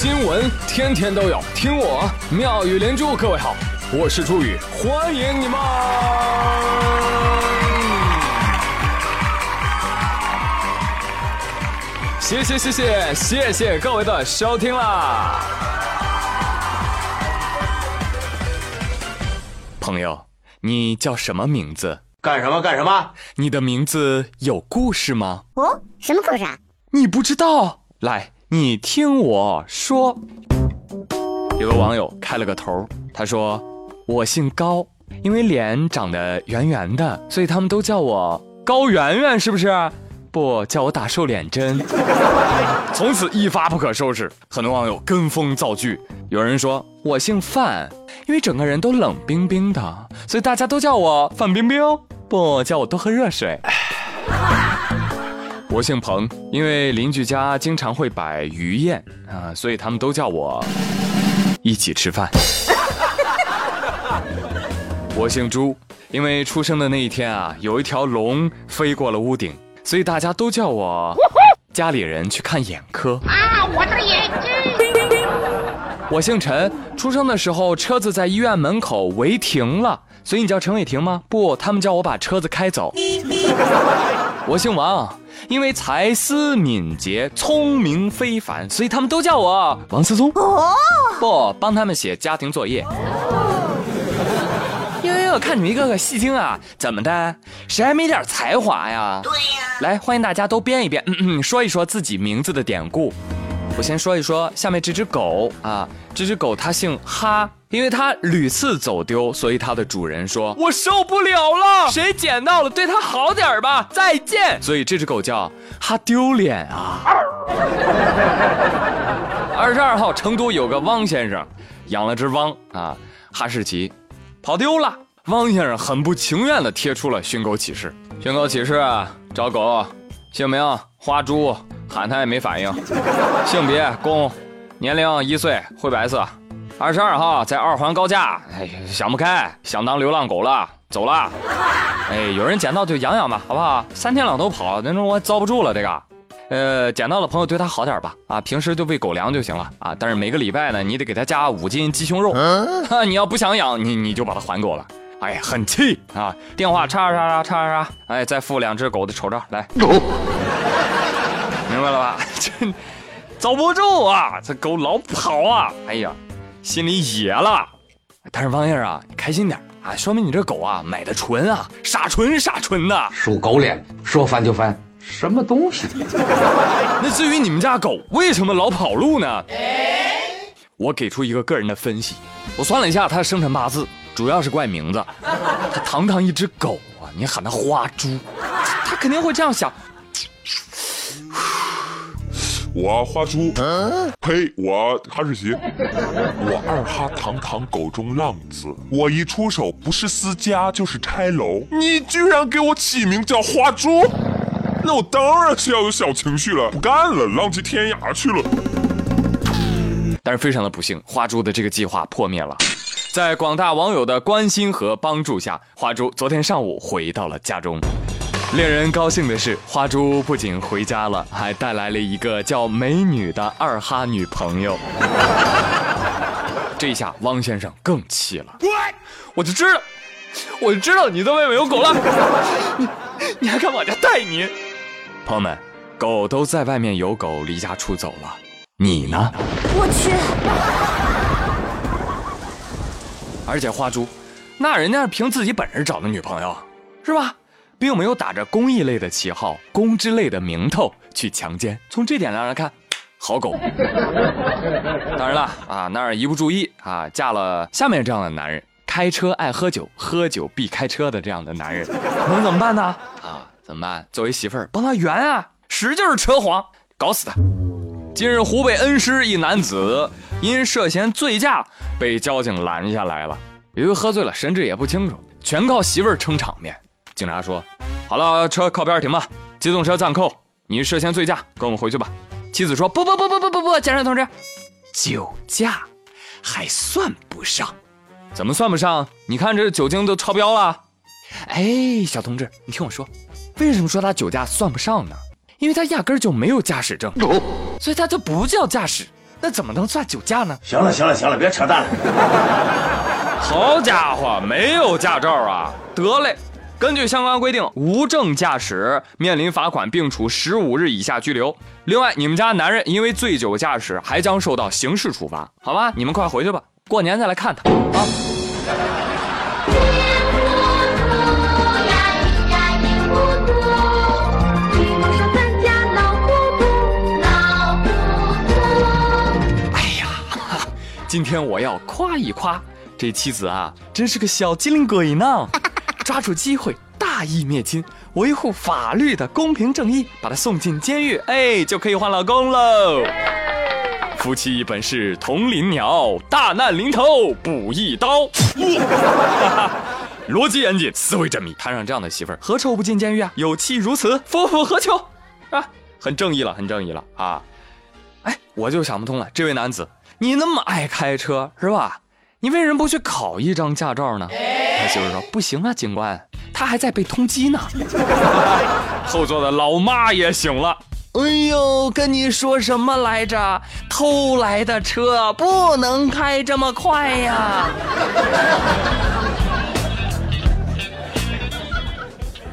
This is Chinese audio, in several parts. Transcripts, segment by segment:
新闻天天都有，听我妙语连珠。各位好，我是朱宇，欢迎你们！谢谢谢谢谢谢各位的收听啦！朋友，你叫什么名字？干什么干什么？你的名字有故事吗？哦，什么故事啊？你不知道？来，你听我说。有个网友开了个头，他说：“我姓高，因为脸长得圆圆的，所以他们都叫我高圆圆，是不是？不叫我打瘦脸针。”从此一发不可收拾，很多网友跟风造句。有人说我姓范，因为整个人都冷冰冰的，所以大家都叫我范冰冰。不叫我多喝热水。我姓彭，因为邻居家经常会摆鱼宴啊，所以他们都叫我一起吃饭。我姓朱，因为出生的那一天啊，有一条龙飞过了屋顶，所以大家都叫我家里人去看眼科。啊，我的眼睛！我姓陈，出生的时候车子在医院门口违停了。所以你叫陈伟霆吗？不，他们叫我把车子开走。我姓王，因为才思敏捷、聪明非凡，所以他们都叫我王思聪。哦，不，帮他们写家庭作业。哟哟哟看你们一个个戏精啊，怎么的？谁还没点才华呀？对呀。来，欢迎大家都编一编，嗯嗯，说一说自己名字的典故。我先说一说下面这只狗啊，这只狗它姓哈。因为它屡次走丢，所以它的主人说：“我受不了了，谁捡到了对它好点吧，再见。”所以这只狗叫哈丢脸啊。二十二号，成都有个汪先生养了只汪啊，哈士奇跑丢了。汪先生很不情愿地贴出了寻狗启事：寻狗启事，找狗，姓名花猪，喊它也没反应，性别公，年龄一岁，灰白色。二十二号在二环高架，哎，想不开，想当流浪狗了，走了。哎，有人捡到就养养吧，好不好？三天两头跑，那种我遭不住了。这个，呃，捡到的朋友对它好点吧，啊，平时就喂狗粮就行了啊。但是每个礼拜呢，你得给它加五斤鸡胸肉。你要不想养，你你就把它还给我了。哎呀，很气啊！电话叉叉叉叉叉叉，哎，再附两只狗的丑照来。明白了吧？这遭不住啊，这狗老跑啊！哎呀。心里野了，但是王燕啊，你开心点啊，说明你这狗啊买的纯啊，傻纯傻纯的，属狗脸，说翻就翻，什么东西？那至于你们家狗为什么老跑路呢？我给出一个个人的分析，我算了一下它的生辰八字，主要是怪名字，它堂堂一只狗啊，你喊它花猪，它肯定会这样想。我花猪，呸！我哈士奇，我二哈堂堂狗中浪子，我一出手不是私家就是拆楼，你居然给我起名叫花猪，那我当然是要有小情绪了，不干了，浪迹天涯去了。但是非常的不幸，花猪的这个计划破灭了，在广大网友的关心和帮助下，花猪昨天上午回到了家中。令人高兴的是，花猪不仅回家了，还带来了一个叫美女的二哈女朋友。这一下，汪先生更气了。我就知道，我就知道你在外面有狗了，你你还敢往家带你？朋友们，狗都在外面有狗，离家出走了，你呢？我去！而且花猪，那人家是凭自己本事找的女朋友，是吧？并没有打着公益类的旗号、公之类的名头去强奸。从这点上来看，好狗。当然了啊，那儿一不注意啊，嫁了下面这样的男人，开车爱喝酒，喝酒必开车的这样的男人，能怎么办呢？啊，怎么办？作为媳妇儿，帮他圆啊，使劲扯谎，搞死他。近日，湖北恩施一男子因涉嫌醉驾被交警拦下来了，由于喝醉了，神志也不清楚，全靠媳妇儿撑场面。警察说：“好了，车靠边停吧，机动车暂扣。你涉嫌醉驾，跟我们回去吧。”妻子说：“不不不不不不不，检察同志，酒驾还算不上，怎么算不上？你看这酒精都超标了。”哎，小同志，你听我说，为什么说他酒驾算不上呢？因为他压根就没有驾驶证，所以他就不叫驾驶，那怎么能算酒驾呢？行了行了行了，别扯淡了。好家伙，没有驾照啊！得嘞，根据相关规定，无证驾驶面临罚款并处十五日以下拘留。另外，你们家男人因为醉酒驾驶还将受到刑事处罚。好吧，你们快回去吧，过年再来看他啊。哎呀，今天我要夸一夸这妻子啊，真是个小机灵鬼呢！抓住机会，大义灭亲，维护法律的公平正义，把他送进监狱，哎，就可以换老公喽。夫妻本是同林鸟，大难临头补一刀。逻辑严谨，思维缜密，摊上这样的媳妇儿，何愁不进监狱啊？有妻如此，夫复何求？啊，很正义了，很正义了啊！哎，我就想不通了，这位男子，你那么爱开车是吧？你为什么不去考一张驾照呢？他媳妇说不行啊，警官，他还在被通缉呢。后座的老妈也醒了。哎呦，跟你说什么来着？偷来的车不能开这么快呀！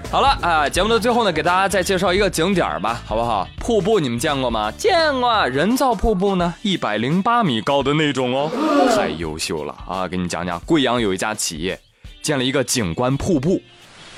好了啊，节目的最后呢，给大家再介绍一个景点吧，好不好？瀑布你们见过吗？见过，人造瀑布呢，一百零八米高的那种哦，太优秀了啊！给你讲讲，贵阳有一家企业建了一个景观瀑布，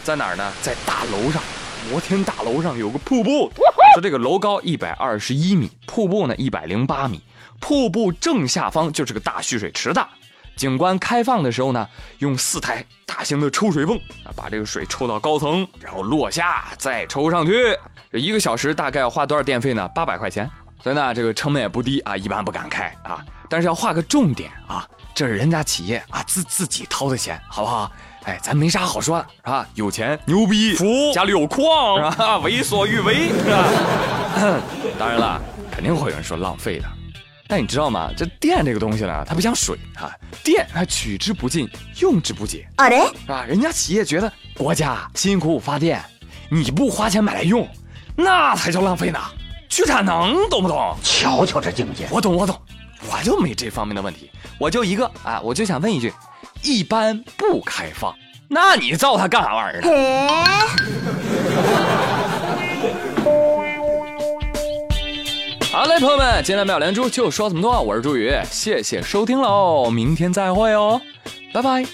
在哪儿呢？在大楼上，摩天大楼上有个瀑布，说这个楼高一百二十一米，瀑布呢一百零八米，瀑布正下方就是个大蓄水池的。景观开放的时候呢，用四台大型的抽水泵啊，把这个水抽到高层，然后落下再抽上去。这一个小时大概要花多少电费呢？八百块钱。所以呢，这个成本也不低啊，一般不敢开啊。但是要画个重点啊，这是人家企业啊自自己掏的钱，好不好？哎，咱没啥好说的，是吧？有钱牛逼，服家里有矿，是吧？为所欲为，是吧？当然了，肯定会有人说浪费的。但你知道吗？这电这个东西呢，它不像水啊，电它取之不尽，用之不竭，啊嘞，是吧？人家企业觉得国家辛辛苦苦发电，你不花钱买来用，那才叫浪费呢。去产能，懂不懂？瞧瞧这境界，我懂，我懂，我就没这方面的问题，我就一个啊，我就想问一句，一般不开放，那你造它干啥玩意儿呢？好嘞，朋友们，今天妙连珠就说这么多，我是朱宇，谢谢收听喽，明天再会哦，拜拜。